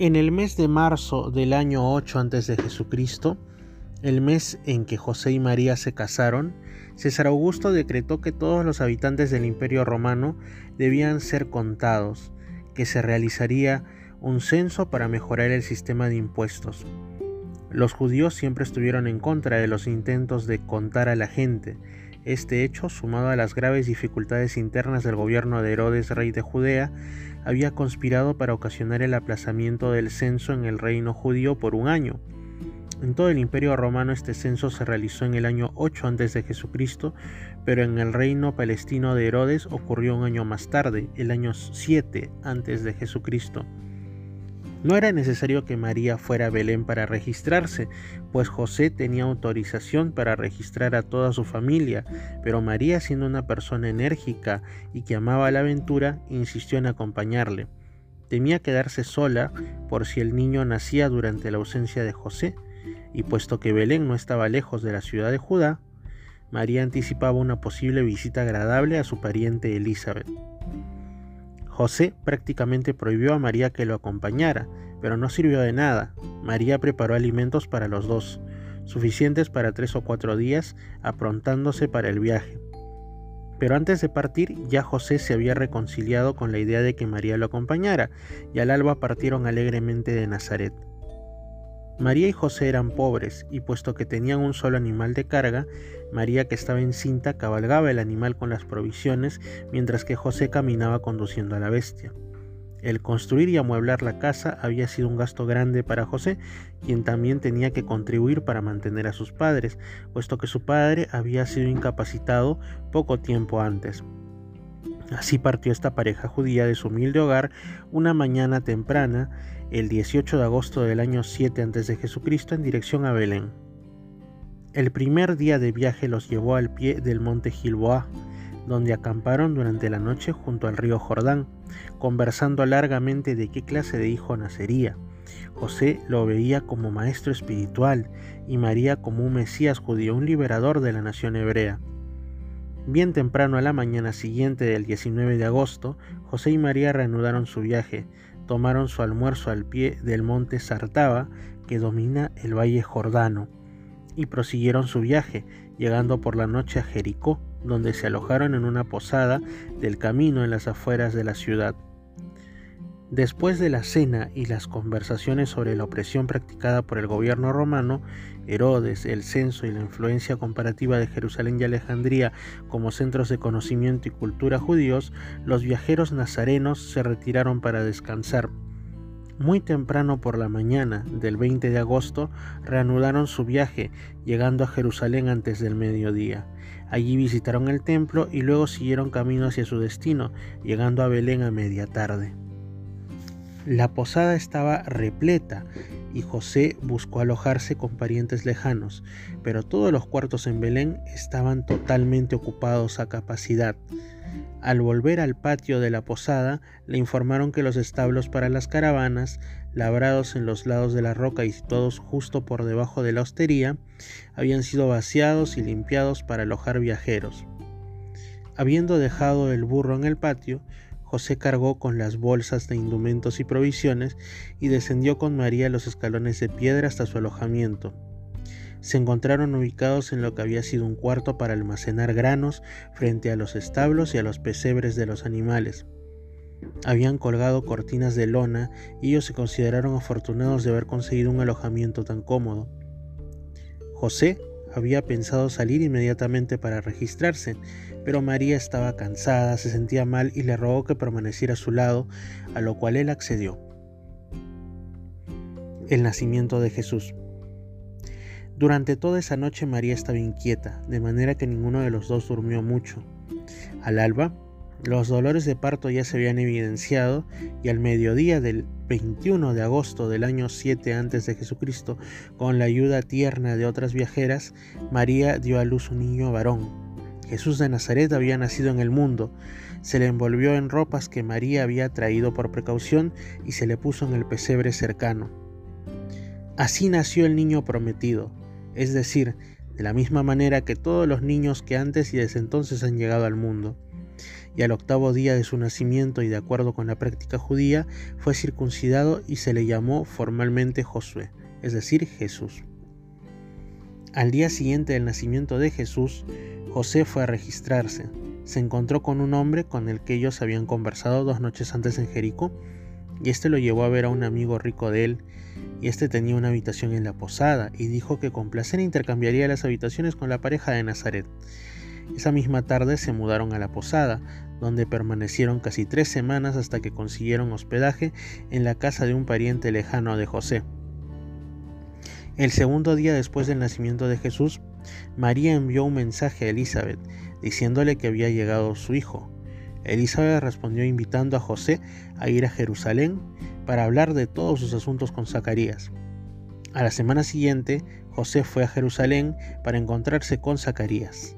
En el mes de marzo del año 8 a.C., el mes en que José y María se casaron, César Augusto decretó que todos los habitantes del Imperio Romano debían ser contados, que se realizaría un censo para mejorar el sistema de impuestos. Los judíos siempre estuvieron en contra de los intentos de contar a la gente. Este hecho, sumado a las graves dificultades internas del gobierno de Herodes, rey de Judea, había conspirado para ocasionar el aplazamiento del censo en el reino judío por un año. En todo el imperio romano este censo se realizó en el año 8 a.C., pero en el reino palestino de Herodes ocurrió un año más tarde, el año 7 a.C. No era necesario que María fuera a Belén para registrarse, pues José tenía autorización para registrar a toda su familia, pero María, siendo una persona enérgica y que amaba la aventura, insistió en acompañarle. Temía quedarse sola por si el niño nacía durante la ausencia de José, y puesto que Belén no estaba lejos de la ciudad de Judá, María anticipaba una posible visita agradable a su pariente Elizabeth. José prácticamente prohibió a María que lo acompañara, pero no sirvió de nada. María preparó alimentos para los dos, suficientes para tres o cuatro días, aprontándose para el viaje. Pero antes de partir ya José se había reconciliado con la idea de que María lo acompañara, y al alba partieron alegremente de Nazaret. María y José eran pobres, y puesto que tenían un solo animal de carga, María que estaba encinta cabalgaba el animal con las provisiones, mientras que José caminaba conduciendo a la bestia. El construir y amueblar la casa había sido un gasto grande para José, quien también tenía que contribuir para mantener a sus padres, puesto que su padre había sido incapacitado poco tiempo antes. Así partió esta pareja judía de su humilde hogar una mañana temprana, el 18 de agosto del año 7 a.C., en dirección a Belén. El primer día de viaje los llevó al pie del monte Gilboa, donde acamparon durante la noche junto al río Jordán, conversando largamente de qué clase de hijo nacería. José lo veía como maestro espiritual y María como un Mesías judío, un liberador de la nación hebrea. Bien temprano a la mañana siguiente del 19 de agosto, José y María reanudaron su viaje, tomaron su almuerzo al pie del monte Sartaba, que domina el valle Jordano, y prosiguieron su viaje, llegando por la noche a Jericó, donde se alojaron en una posada del camino en las afueras de la ciudad. Después de la cena y las conversaciones sobre la opresión practicada por el gobierno romano, Herodes, el censo y la influencia comparativa de Jerusalén y Alejandría como centros de conocimiento y cultura judíos, los viajeros nazarenos se retiraron para descansar. Muy temprano por la mañana del 20 de agosto reanudaron su viaje, llegando a Jerusalén antes del mediodía. Allí visitaron el templo y luego siguieron camino hacia su destino, llegando a Belén a media tarde. La posada estaba repleta y José buscó alojarse con parientes lejanos, pero todos los cuartos en Belén estaban totalmente ocupados a capacidad. Al volver al patio de la posada, le informaron que los establos para las caravanas, labrados en los lados de la roca y situados justo por debajo de la hostería, habían sido vaciados y limpiados para alojar viajeros. Habiendo dejado el burro en el patio, José cargó con las bolsas de indumentos y provisiones y descendió con María los escalones de piedra hasta su alojamiento. Se encontraron ubicados en lo que había sido un cuarto para almacenar granos frente a los establos y a los pesebres de los animales. Habían colgado cortinas de lona y ellos se consideraron afortunados de haber conseguido un alojamiento tan cómodo. José había pensado salir inmediatamente para registrarse, pero María estaba cansada, se sentía mal y le rogó que permaneciera a su lado, a lo cual él accedió. El nacimiento de Jesús. Durante toda esa noche María estaba inquieta, de manera que ninguno de los dos durmió mucho. Al alba, los dolores de parto ya se habían evidenciado y al mediodía del 21 de agosto del año 7 a.C., con la ayuda tierna de otras viajeras, María dio a luz un niño varón. Jesús de Nazaret había nacido en el mundo. Se le envolvió en ropas que María había traído por precaución y se le puso en el pesebre cercano. Así nació el niño prometido, es decir, de la misma manera que todos los niños que antes y desde entonces han llegado al mundo y al octavo día de su nacimiento y de acuerdo con la práctica judía, fue circuncidado y se le llamó formalmente Josué, es decir, Jesús. Al día siguiente del nacimiento de Jesús, José fue a registrarse. Se encontró con un hombre con el que ellos habían conversado dos noches antes en Jericó, y este lo llevó a ver a un amigo rico de él, y este tenía una habitación en la posada, y dijo que con placer intercambiaría las habitaciones con la pareja de Nazaret. Esa misma tarde se mudaron a la posada, donde permanecieron casi tres semanas hasta que consiguieron hospedaje en la casa de un pariente lejano de José. El segundo día después del nacimiento de Jesús, María envió un mensaje a Elizabeth diciéndole que había llegado su hijo. Elizabeth respondió invitando a José a ir a Jerusalén para hablar de todos sus asuntos con Zacarías. A la semana siguiente, José fue a Jerusalén para encontrarse con Zacarías.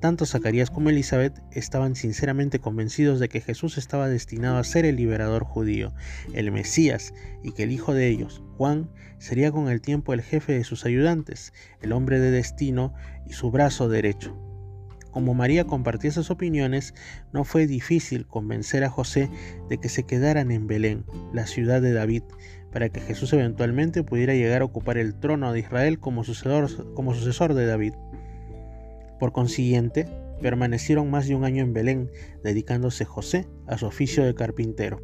Tanto Zacarías como Elizabeth estaban sinceramente convencidos de que Jesús estaba destinado a ser el liberador judío, el Mesías, y que el hijo de ellos, Juan, sería con el tiempo el jefe de sus ayudantes, el hombre de destino y su brazo derecho. Como María compartía esas opiniones, no fue difícil convencer a José de que se quedaran en Belén, la ciudad de David, para que Jesús eventualmente pudiera llegar a ocupar el trono de Israel como sucesor, como sucesor de David. Por consiguiente, permanecieron más de un año en Belén, dedicándose José a su oficio de carpintero.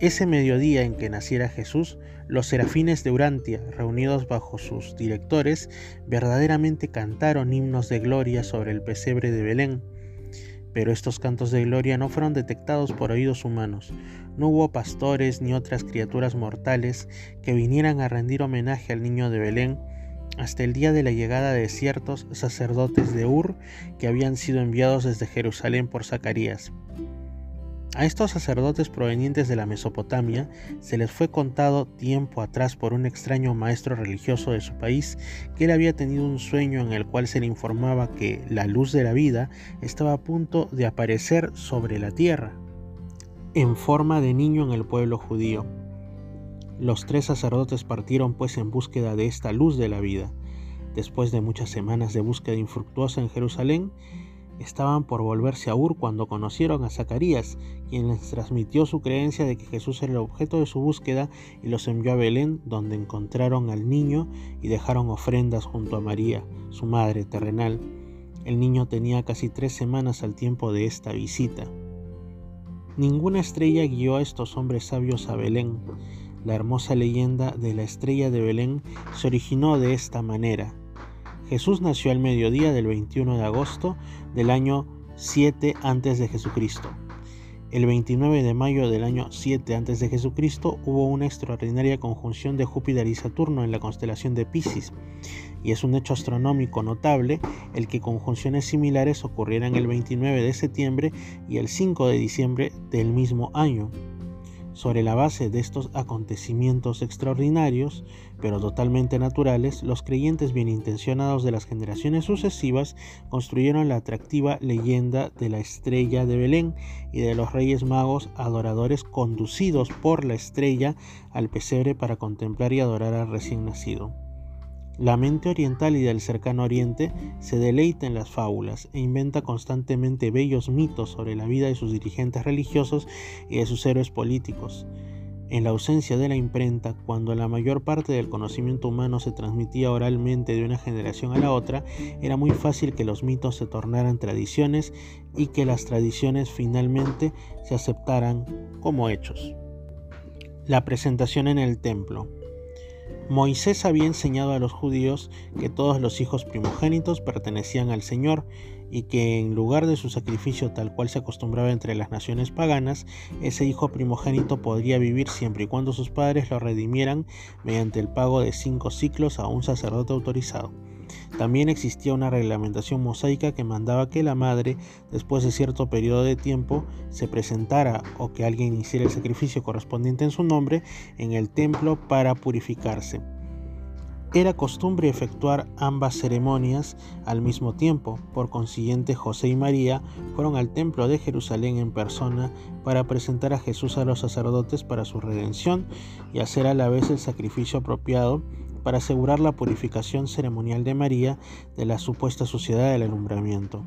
Ese mediodía en que naciera Jesús, los serafines de Urantia, reunidos bajo sus directores, verdaderamente cantaron himnos de gloria sobre el pesebre de Belén. Pero estos cantos de gloria no fueron detectados por oídos humanos. No hubo pastores ni otras criaturas mortales que vinieran a rendir homenaje al niño de Belén hasta el día de la llegada de ciertos sacerdotes de Ur que habían sido enviados desde Jerusalén por Zacarías. A estos sacerdotes provenientes de la Mesopotamia se les fue contado tiempo atrás por un extraño maestro religioso de su país que él había tenido un sueño en el cual se le informaba que la luz de la vida estaba a punto de aparecer sobre la tierra, en forma de niño en el pueblo judío. Los tres sacerdotes partieron pues en búsqueda de esta luz de la vida. Después de muchas semanas de búsqueda infructuosa en Jerusalén, estaban por volverse a Ur cuando conocieron a Zacarías, quien les transmitió su creencia de que Jesús era el objeto de su búsqueda y los envió a Belén, donde encontraron al niño y dejaron ofrendas junto a María, su madre terrenal. El niño tenía casi tres semanas al tiempo de esta visita. Ninguna estrella guió a estos hombres sabios a Belén. La hermosa leyenda de la estrella de Belén se originó de esta manera. Jesús nació al mediodía del 21 de agosto del año 7 antes de Jesucristo. El 29 de mayo del año 7 antes de Jesucristo hubo una extraordinaria conjunción de Júpiter y Saturno en la constelación de Pisces, y es un hecho astronómico notable el que conjunciones similares ocurrieran el 29 de septiembre y el 5 de diciembre del mismo año. Sobre la base de estos acontecimientos extraordinarios, pero totalmente naturales, los creyentes bien intencionados de las generaciones sucesivas construyeron la atractiva leyenda de la estrella de Belén y de los reyes magos adoradores conducidos por la estrella al pesebre para contemplar y adorar al recién nacido. La mente oriental y del cercano oriente se deleita en las fábulas e inventa constantemente bellos mitos sobre la vida de sus dirigentes religiosos y de sus héroes políticos. En la ausencia de la imprenta, cuando la mayor parte del conocimiento humano se transmitía oralmente de una generación a la otra, era muy fácil que los mitos se tornaran tradiciones y que las tradiciones finalmente se aceptaran como hechos. La presentación en el templo. Moisés había enseñado a los judíos que todos los hijos primogénitos pertenecían al Señor y que en lugar de su sacrificio tal cual se acostumbraba entre las naciones paganas, ese hijo primogénito podría vivir siempre y cuando sus padres lo redimieran mediante el pago de cinco ciclos a un sacerdote autorizado. También existía una reglamentación mosaica que mandaba que la madre, después de cierto periodo de tiempo, se presentara o que alguien hiciera el sacrificio correspondiente en su nombre en el templo para purificarse. Era costumbre efectuar ambas ceremonias al mismo tiempo, por consiguiente José y María fueron al templo de Jerusalén en persona para presentar a Jesús a los sacerdotes para su redención y hacer a la vez el sacrificio apropiado para asegurar la purificación ceremonial de María de la supuesta suciedad del alumbramiento.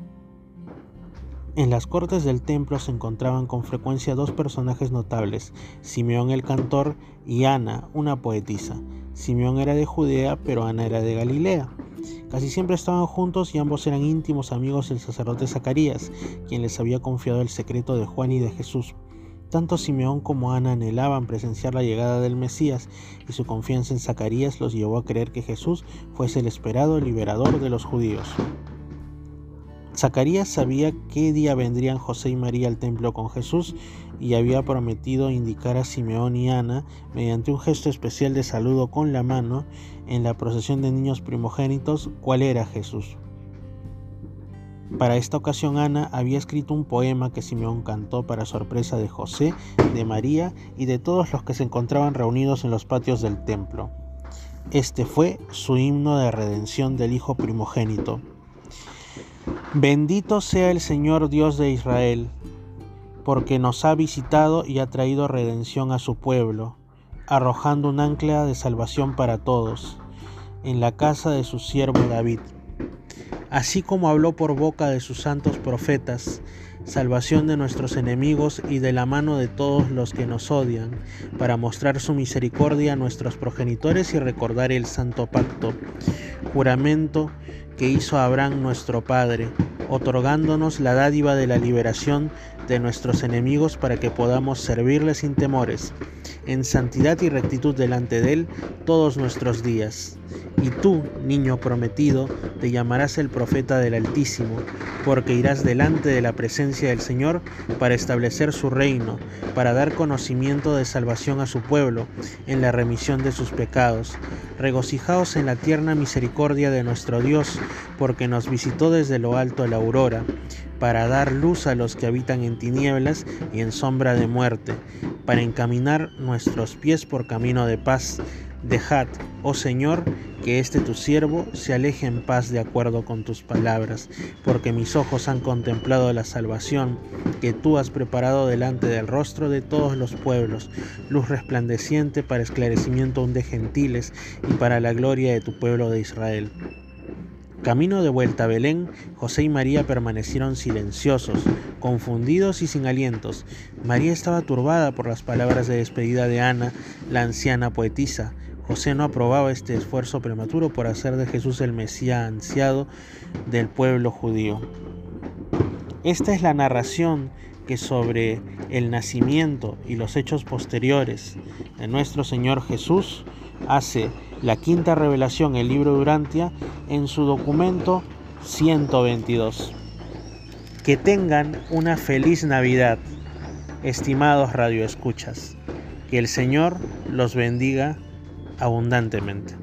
En las cortes del templo se encontraban con frecuencia dos personajes notables, Simeón el cantor y Ana, una poetisa. Simeón era de Judea, pero Ana era de Galilea. Casi siempre estaban juntos y ambos eran íntimos amigos del sacerdote Zacarías, quien les había confiado el secreto de Juan y de Jesús. Tanto Simeón como Ana anhelaban presenciar la llegada del Mesías y su confianza en Zacarías los llevó a creer que Jesús fuese el esperado liberador de los judíos. Zacarías sabía qué día vendrían José y María al templo con Jesús y había prometido indicar a Simeón y Ana, mediante un gesto especial de saludo con la mano, en la procesión de niños primogénitos, cuál era Jesús. Para esta ocasión Ana había escrito un poema que Simeón cantó para sorpresa de José, de María y de todos los que se encontraban reunidos en los patios del templo. Este fue su himno de redención del Hijo primogénito. Bendito sea el Señor Dios de Israel, porque nos ha visitado y ha traído redención a su pueblo, arrojando un ancla de salvación para todos, en la casa de su siervo David. Así como habló por boca de sus santos profetas, salvación de nuestros enemigos y de la mano de todos los que nos odian, para mostrar su misericordia a nuestros progenitores y recordar el santo pacto, juramento que hizo Abraham nuestro Padre, otorgándonos la dádiva de la liberación de nuestros enemigos para que podamos servirle sin temores, en santidad y rectitud delante de Él todos nuestros días. Y tú, niño prometido, te llamarás el profeta del Altísimo, porque irás delante de la presencia del Señor para establecer su reino, para dar conocimiento de salvación a su pueblo, en la remisión de sus pecados. Regocijaos en la tierna misericordia de nuestro Dios, porque nos visitó desde lo alto la aurora, para dar luz a los que habitan en tinieblas y en sombra de muerte, para encaminar nuestros pies por camino de paz. Dejad, oh Señor, que este tu siervo se aleje en paz de acuerdo con tus palabras, porque mis ojos han contemplado la salvación que tú has preparado delante del rostro de todos los pueblos, luz resplandeciente para esclarecimiento de gentiles y para la gloria de tu pueblo de Israel. Camino de vuelta a Belén, José y María permanecieron silenciosos, confundidos y sin alientos. María estaba turbada por las palabras de despedida de Ana, la anciana poetisa. José no aprobaba este esfuerzo prematuro por hacer de Jesús el Mesías ansiado del pueblo judío. Esta es la narración que sobre el nacimiento y los hechos posteriores de nuestro Señor Jesús hace la quinta revelación, el libro de Urantia, en su documento 122. Que tengan una feliz Navidad, estimados radioescuchas. Que el Señor los bendiga abundantemente.